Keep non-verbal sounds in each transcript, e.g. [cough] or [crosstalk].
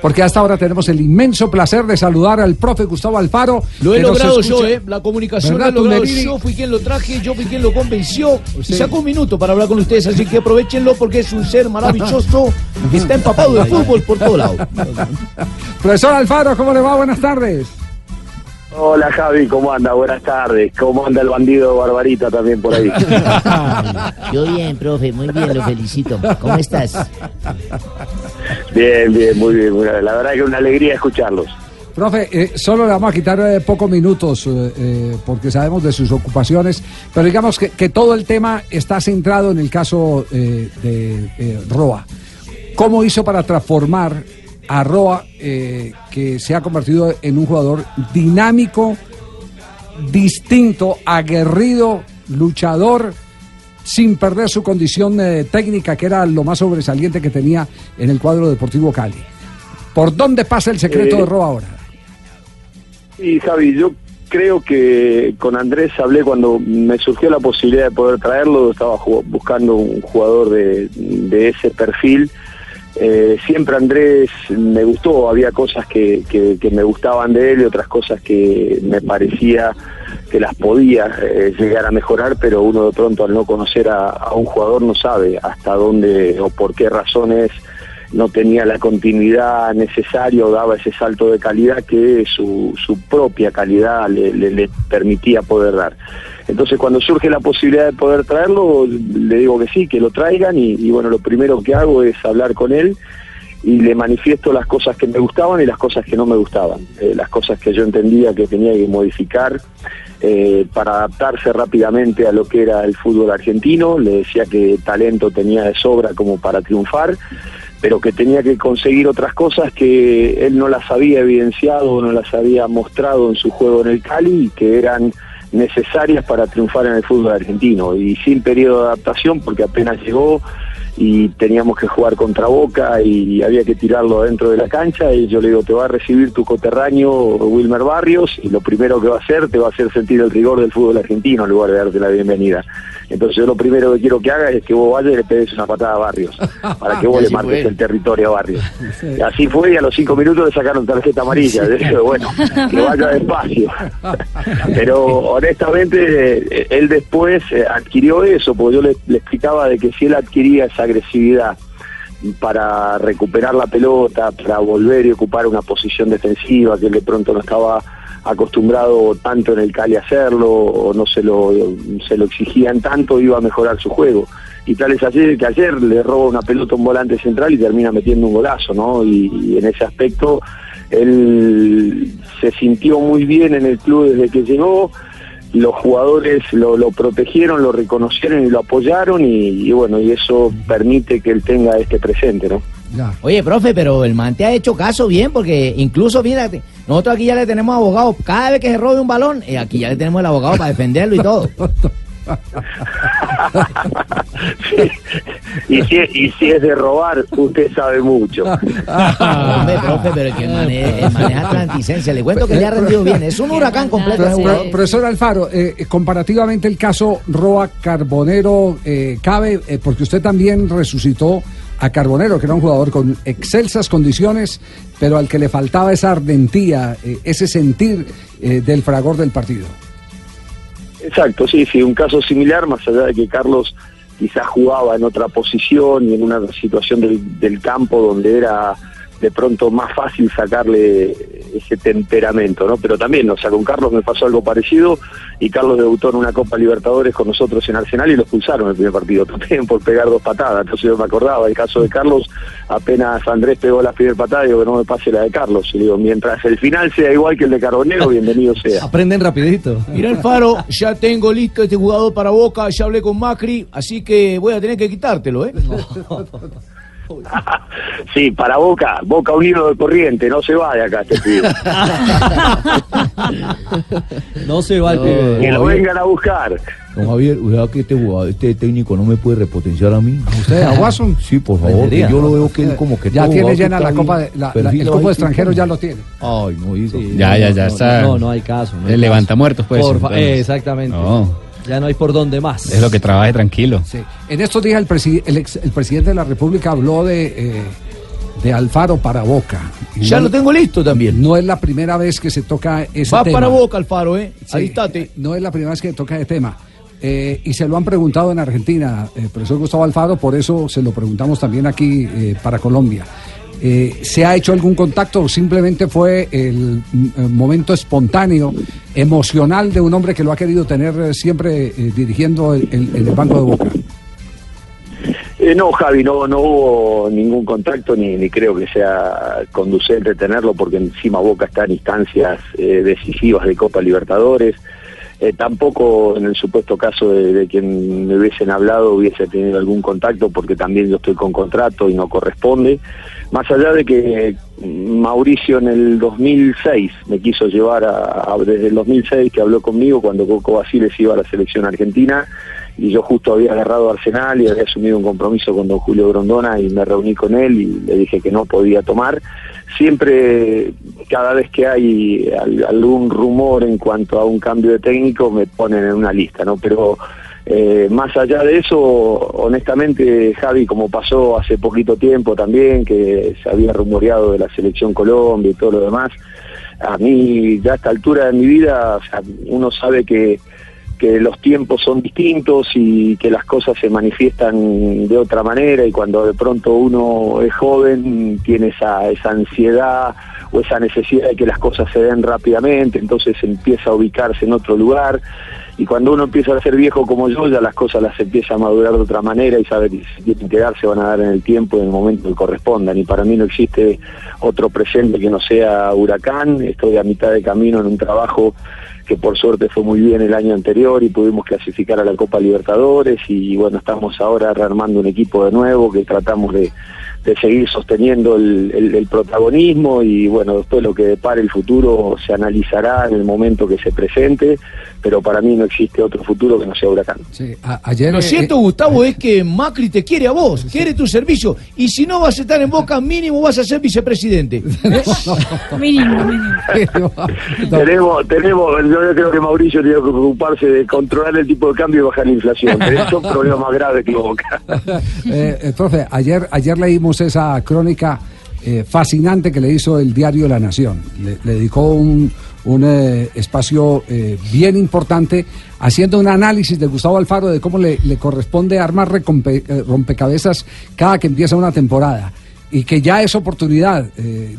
porque hasta ahora tenemos el inmenso placer de saludar al profe Gustavo Alfaro. Lo he logrado yo, ¿eh? La comunicación ¿Verdad, la he logrado yo, fui quien lo traje, yo fui quien lo convenció. Sí. Sacó un minuto para hablar con ustedes, así que aprovechenlo porque es un ser maravilloso que está empapado de [laughs] fútbol por todo lado. Profesor Alfaro, ¿cómo le va? Buenas tardes. Hola Javi, ¿cómo anda? Buenas tardes. ¿Cómo anda el bandido Barbarita también por ahí? [laughs] Yo bien, profe, muy bien, lo felicito. ¿Cómo estás? bien, bien, muy bien. muy bien. La verdad que es una alegría escucharlos. Profe, eh, solo le vamos a quitar eh, pocos minutos eh, eh, porque sabemos de sus ocupaciones, pero digamos que, que todo el tema está centrado en el caso eh, de eh, Roa. ¿Cómo hizo para transformar a Roa, eh, que se ha convertido en un jugador dinámico, distinto, aguerrido, luchador, sin perder su condición eh, técnica, que era lo más sobresaliente que tenía en el cuadro deportivo Cali? ¿Por dónde pasa el secreto Eh, de Roa ahora? Y Javi, yo creo que con Andrés hablé cuando me surgió la posibilidad de poder traerlo, estaba buscando un jugador de, de ese perfil. Eh, siempre Andrés me gustó, había cosas que, que- me gustaban de él y otras cosas que me parecía que las podía eh, llegar a mejorar, pero uno de pronto al no conocer a un jugador no sabe hasta dónde o por qué razones no tenía la continuidad necesaria o daba ese salto de calidad que su, su propia calidad le, le- permitía poder dar. Entonces cuando surge la posibilidad de poder traerlo, le digo que sí, que lo traigan y, y bueno, lo primero que hago es hablar con él y le manifiesto las cosas que me gustaban y las cosas que no me gustaban, eh, las cosas que yo entendía que tenía que modificar eh, para adaptarse rápidamente a lo que era el fútbol argentino, le decía que talento tenía de sobra como para triunfar, pero que tenía que conseguir otras cosas que él no las había evidenciado, no las había mostrado en su juego en el Cali y que eran necesarias para triunfar en el fútbol argentino. Y sin periodo de adaptación porque apenas llegó y teníamos que jugar contra Boca y había que tirarlo dentro de la cancha y yo le digo, te va a recibir tu coterráneo Wilmer Barrios y lo primero que va a hacer te va a hacer sentir el rigor del fútbol argentino en lugar de darte la bienvenida. Entonces yo lo primero que quiero que haga es que vos vayas y le pegues una patada a Barrios para que vos [laughs] le marques el territorio a Barrios. [laughs] Y así fue y a los cinco minutos le sacaron tarjeta amarilla. De hecho, bueno, que vaya despacio. [laughs] Pero honestamente, eh, él después eh, adquirió eso, porque yo le, le explicaba de que si él adquiría esa agresividad para recuperar la pelota, para volver y ocupar una posición defensiva que de pronto no estaba acostumbrado tanto en el Cali a hacerlo o no se lo, se lo exigían tanto, iba a mejorar su juego. Y tal es así que ayer le roba una pelota a un volante central y termina metiendo un golazo, ¿no? Y en ese aspecto él se sintió muy bien en el club desde que llegó, los jugadores lo, lo protegieron, lo reconocieron y lo apoyaron y, y bueno, y eso permite que él tenga este presente, ¿no? Ya. Oye, profe, pero el man te ha hecho caso bien, porque incluso, fíjate, nosotros aquí ya le tenemos abogado. Cada vez que se robe un balón, eh, aquí ya le tenemos el abogado para defenderlo y todo. [laughs] Sí. Y, si, y si es de robar, usted sabe mucho. [laughs] Hombre, profe, pero es que el man es- el man es atlanticense. Le cuento que le ha rendido bien. Es un huracán completo. Pro- pro- profesor Alfaro, eh, eh, comparativamente el caso Roa Carbonero eh, cabe, eh, porque usted también resucitó a Carbonero, que era un jugador con excelsas condiciones, pero al que le faltaba esa ardentía, eh, ese sentir eh, del fragor del partido. Exacto, sí, sí, un caso similar, más allá de que Carlos quizás jugaba en otra posición y en una situación del, del campo donde era de pronto más fácil sacarle ese temperamento, ¿no? Pero también, o sea, con Carlos me pasó algo parecido y Carlos debutó en una Copa Libertadores con nosotros en Arsenal y lo expulsaron en el primer partido, [laughs] también por pegar dos patadas, entonces yo me acordaba, el caso de Carlos, apenas Andrés pegó la primera patada, digo que no me pase la de Carlos, y digo, mientras el final sea igual que el de Carbonero, [laughs] bienvenido sea. Aprenden rapidito. Mira el faro, ya tengo listo este jugador para Boca, ya hablé con Macri, así que voy a tener que quitártelo, ¿eh? [laughs] Sí, para Boca, Boca unido de corriente, no se va de acá este pibe. [laughs] No se va el pibe. que lo vengan a buscar. Don Javier, ¿verdad que este jugador, este técnico no me puede repotenciar a mí? ¿Usted, a Watson? Sí, por favor, yo lo veo que él como que Ya tiene llena la copa, de, la- la- perfila el copo de tipo, extranjero ya lo tiene. Ay, no, hijo. Ya, ya, ya no, está. No, no hay caso. no hay El caso. levanta muertos, pues. Por eh, exactamente. No, Ya no hay por dónde más. es lo que trabaje tranquilo. Sí. En estos días el, presi- el ex- el presidente de la República habló de, eh, de Alfaro para Boca. Y Ya no- lo tengo listo también. No es la primera vez que se toca ese Va tema. para Boca, Alfaro, ¿eh? Sí, Aristate. No es la primera vez que toca el tema. Eh, y se lo han preguntado en Argentina, eh, profesor Gustavo Alfaro, por eso se lo preguntamos también aquí eh, para Colombia. Eh, ¿Se ha hecho algún contacto o simplemente fue el, eh, momento espontáneo, emocional de un hombre que lo ha querido tener eh, siempre eh, dirigiendo el, el- banco de Boca? Eh, no, Javi, no, no hubo ningún contacto ni, creo que sea conducente tenerlo porque encima Boca está en instancias decisivas de Copa Libertadores. Eh, tampoco en el supuesto caso de, quien me hubiesen hablado hubiese tenido algún contacto porque también yo estoy con contrato y no corresponde. Más allá de que Mauricio en el 2006 me quiso llevar a, a- desde el 2006 que habló conmigo cuando Coco Basiles iba a la selección argentina y yo justo había agarrado Arsenal y había asumido un compromiso con don Julio Grondona y me reuní con él y le dije que no podía tomar. Siempre, cada vez que hay al- algún rumor en cuanto a un cambio de técnico, me ponen en una lista, ¿no? Pero eh, más allá de eso, honestamente, Javi, como pasó hace poquito tiempo también, que se había rumoreado de la selección Colombia y todo lo demás, a mí ya a esta altura de mi vida, o sea, uno sabe que que los tiempos son distintos y que las cosas se manifiestan de otra manera y cuando de pronto uno es joven tiene esa, esa ansiedad o esa necesidad de que las cosas se den rápidamente, entonces empieza a ubicarse en otro lugar. Y cuando uno empieza a ser viejo como yo ya las cosas las empieza a madurar de otra manera y sabe que si dar se van a dar en el tiempo y en el momento que correspondan. Y para mí no existe otro presente que no sea huracán, estoy a mitad de camino en un trabajo que por suerte fue muy bien el año anterior y pudimos clasificar a la Copa Libertadores y bueno, estamos ahora rearmando un equipo de nuevo que tratamos de, de seguir sosteniendo el, el- el protagonismo y bueno, después lo que depare el futuro se analizará en el momento que se presente, pero para mí no existe otro futuro que no sea huracán. Sí, a- ayer, Lo eh, cierto, eh, Gustavo, es que Macri te quiere a vos, quiere tu servicio. Y si no vas a estar en Boca, mínimo vas a ser vicepresidente. [laughs] [laughs] Mínimo, mínimo. [laughs] Tenemos, tenemos, yo creo que Mauricio tiene que preocuparse de controlar el tipo de cambio y bajar la inflación, pero eso es un problema más grave que Boca. Eh, eh, profe, ayer, ayer leímos esa crónica eh, fascinante que le hizo el diario La Nación. Le, dedicó un, un, eh, espacio eh, bien importante haciendo un análisis de Gustavo Alfaro de cómo le, le corresponde armar rompecabezas cada que empieza una temporada. Y que ya es oportunidad,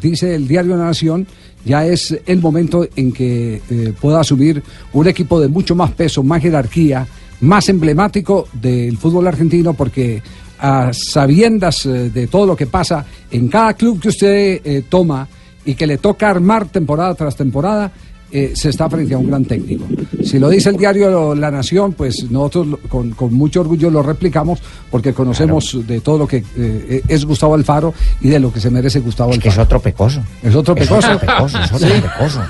dice el diario La Nación, ya es el momento en que pueda asumir un equipo de mucho más peso, más jerarquía, más emblemático del fútbol argentino porque a sabiendas eh, de todo lo que pasa en cada club que usted eh, toma y que le toca armar temporada tras temporada, eh, se está frente a un gran técnico. Si lo dice el diario La Nación, pues nosotros lo- con, con mucho orgullo lo replicamos porque conocemos de todo lo que eh, es Gustavo Alfaro y de lo que se merece Gustavo Es que es Alfaro. otro pecoso. Es otro Es pecoso. otro pecoso, es otro [laughs] pecoso.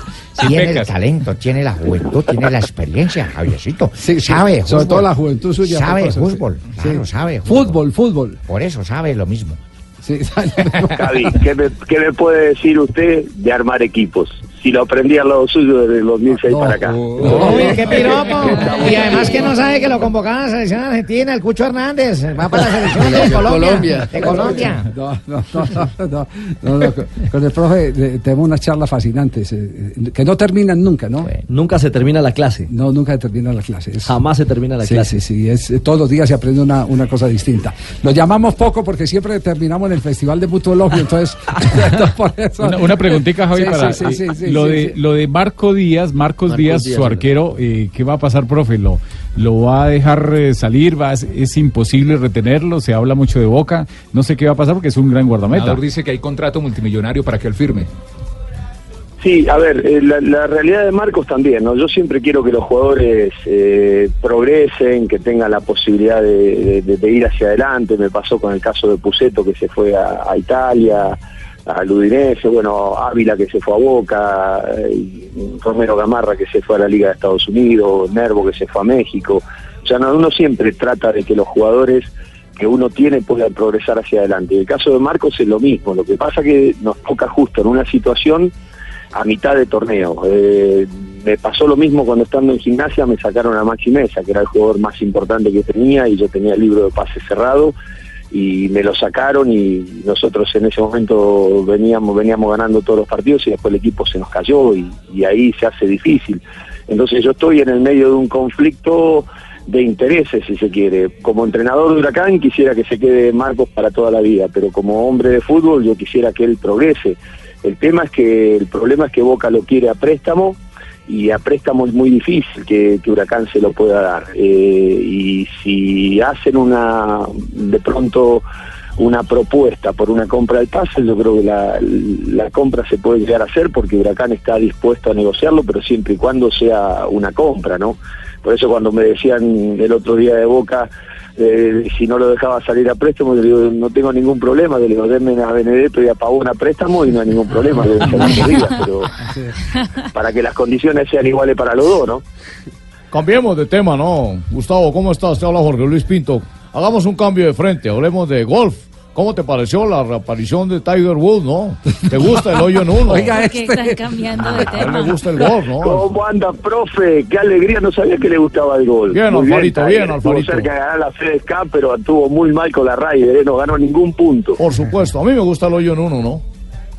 Tiene el talento, tiene la juventud, tiene la experiencia, Javiercito. Sí, sí, sabe sobre fútbol. todo la juventud suya, Sabe fútbol, Sí. claro, sabe Fútbol, fútbol. Por eso sabe lo mismo. Sí, [laughs] Javi, ¿qué me, qué me puede decir usted de armar equipos? Si lo aprendí al lado suyo desde el 2006 No, para acá. no. Uy, qué piropo. [laughs] Y además que no sabe que lo convocaron a la selección argentina, el Cucho Hernández. Va para la selección de Colombia. De Colombia. No, no, no, no, no, no, no, con- el profe eh, tenemos unas charlas fascinantes eh, eh, que no terminan nunca, ¿no? Nunca se termina la clase. No, nunca termina la clase. Es- Jamás se termina la sí, clase. sí, sí, es, todos los días se aprende una, una cosa distinta. Lo llamamos poco porque siempre terminamos en el Festival de Mutuologio, [laughs] entonces... por eso- Una, una preguntita, Javi, Sí, para sí, sí, sí, lo, sí, de, sí. lo de Marco Díaz, Marcos Marcos Díaz, Díaz, su arquero, eh, ¿qué va a pasar, profe? ¿Lo, lo va a dejar eh, salir? ¿Va a- ¿Es imposible retenerlo? Se habla mucho de Boca. No sé qué va a pasar porque es un gran guardameta. Amador dice que hay contrato multimillonario para que él firme. Sí, a ver, eh, la, la realidad de Marcos también, ¿no? Yo siempre quiero que los jugadores eh, progresen, que tengan la posibilidad de, de- de ir hacia adelante. Me pasó con el caso de Puceto que se fue a, a Italia, Udinese, bueno, Ávila que se fue a Boca, eh, Romero Gamarra que se fue a la Liga de Estados Unidos, Nervo que se fue a México. O sea, no, uno siempre trata de que los jugadores que uno tiene puedan progresar hacia adelante. Y el caso de Marcos es lo mismo. Lo que pasa que nos toca justo en una situación a mitad de torneo. Eh, me pasó lo mismo cuando estando en gimnasia me sacaron a Maxi Mesa, que era el jugador más importante que tenía y yo tenía el libro de pases cerrado y me lo sacaron y nosotros en ese momento veníamos veníamos ganando todos los partidos y después el equipo se nos cayó y, y ahí se hace difícil. Entonces yo estoy en el medio de un conflicto de intereses, si se quiere. Como entrenador de Huracán quisiera que se quede Marcos para toda la vida, pero como hombre de fútbol yo quisiera que él progrese. El tema es que el problema es que Boca lo quiere a préstamo y a préstamo es muy difícil que, Huracán se lo pueda dar. Eh, y si hacen una, de pronto, una propuesta por una compra del pase, yo creo que la, la compra se puede llegar a hacer porque Huracán está dispuesto a negociarlo, pero siempre y cuando sea una compra, ¿no? Por eso cuando me decían el otro día de Boca, eh, si no lo dejaba salir a préstamo, yo digo, no tengo ningún problema, le digo, denme a Benedetto y a Pavón a préstamo y no hay ningún problema, ocho días, pero para que las condiciones sean iguales para los dos, ¿no? Cambiemos de tema, ¿no? Gustavo, ¿cómo estás? Te habla Jorge Luis Pinto. Hagamos un cambio de frente, hablemos de golf. ¿Cómo te pareció la reaparición de Tiger Woods, no? ¿Te gusta el hoyo en uno? Oiga, ¿Por qué están cambiando de A él tema? le gusta el golf, ¿no? ¿Cómo anda, profe? Qué alegría, no sabía que le gustaba el gol. Bien, Muy Alfarito, bien, Estuvo Alfarito. cerca de ganar la FedEx Cup, pero estuvo muy mal con la Ryder, ¿eh? no ganó ningún punto. Por supuesto, a mí me gusta el hoyo en uno, ¿no?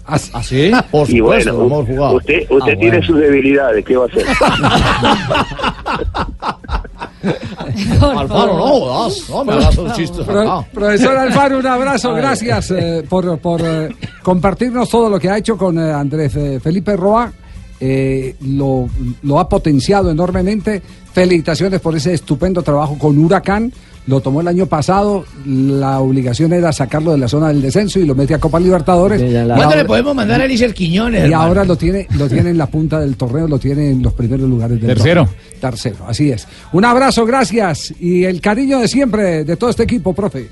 ¿Ah, sí? Por Y supuesto, bueno, hemos jugado. usted, usted Ah, tiene bueno. sus debilidades, ¿qué va a hacer? [laughs] Alfaro, no jodas, no me hagas Pro- acá. profesor Alfaro, un abrazo, gracias eh, por, por eh, compartirnos todo lo que ha hecho con eh, Andrés eh, Felipe Roa. Eh, lo, lo ha potenciado enormemente. Felicitaciones por ese estupendo trabajo con Huracán. Lo tomó el año pasado. La obligación era sacarlo de la zona del descenso y lo mete a Copa Libertadores. ¿Cuándo ahora- le podemos mandar a Elícer Quiñones? y hermano? ahora lo tiene, lo tiene en la punta del torneo, lo tiene en los primeros lugares del Tercero. torneo. Tercero, así es. Un abrazo, gracias. Y el cariño de siempre de todo este equipo, profe.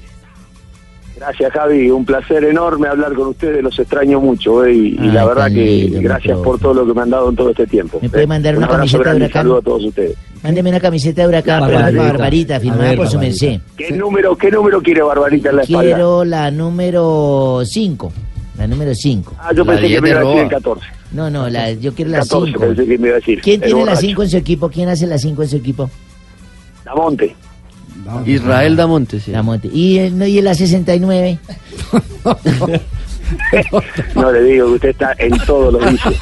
Gracias, Javi. Un placer enorme hablar con ustedes. Los extraño mucho. ¿eh? Y, y Ay, la verdad que gracias por todo lo que me han dado en todo este tiempo. ¿Me puede ¿eh? mandar Un una abrazo camiseta de y Huracán? Saludos a todos ustedes. Mándeme una camiseta de huracán, pero Barbarita. para Barbarita, A firmada ver, por su Barbarita. merced. ¿Qué número, qué número quiere Barbarita en la espalda? Quiero la número 5. La número 5. Ah, yo La pensé que 10 me iba a decir el 14. No, no, la, yo quiero la 14 5. pensé que me iba a decir. ¿Quién El tiene la borracho. 5 en su equipo? ¿Quién hace la 5 en su equipo? Damonte. Israel Damonte, sí. La Monte. ¿Y, el, no, y la 69? [laughs] No le digo que usted está en todo lo dice. [laughs]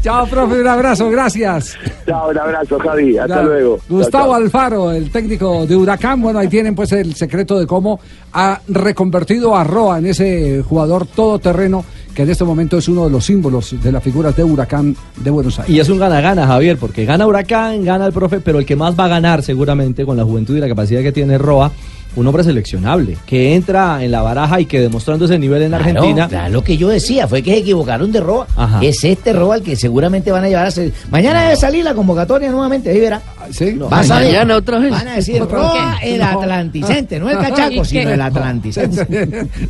Chao, profe, un abrazo, gracias. Chao, un abrazo, Javi. Hasta luego. Gustavo Chao, chao. Alfaro, el técnico de Huracán. Bueno, ahí tienen pues el secreto de cómo ha reconvertido a Roa en ese jugador todoterreno que en este momento es uno de los símbolos de las figuras de Huracán de Buenos Aires. Y es un gana-gana, Javier, porque gana Huracán, gana el profe, pero el que más va a ganar seguramente con la juventud y la capacidad que tiene Roa, un hombre seleccionable, que entra en la baraja y que demostrando ese nivel en Claro, Argentina. claro, lo que yo decía fue que se equivocaron de Roa. Ajá. Es este Roa el que seguramente van a llevar a ser. Mañana debe salir la convocatoria nuevamente, ahí verá. ¿Sí? Va a salir. Mañana otra vez. Van a decir ¿Por Roa el Atlanticente, no el [laughs] ¿Y Cachaco, qué? sino el Atlanticente. [laughs]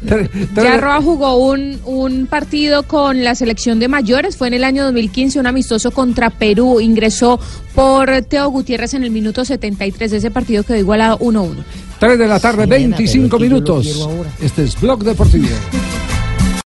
Ya Roa jugó un, un partido con la selección de mayores, fue en el año 2015, un amistoso contra Perú, ingresó por Teo Gutiérrez en el minuto 73 de ese partido quedó igualado 1-1. 3 de la tarde, Sí, nena, pero 25 es que yo lo minutos. Este es Blog Deportivo.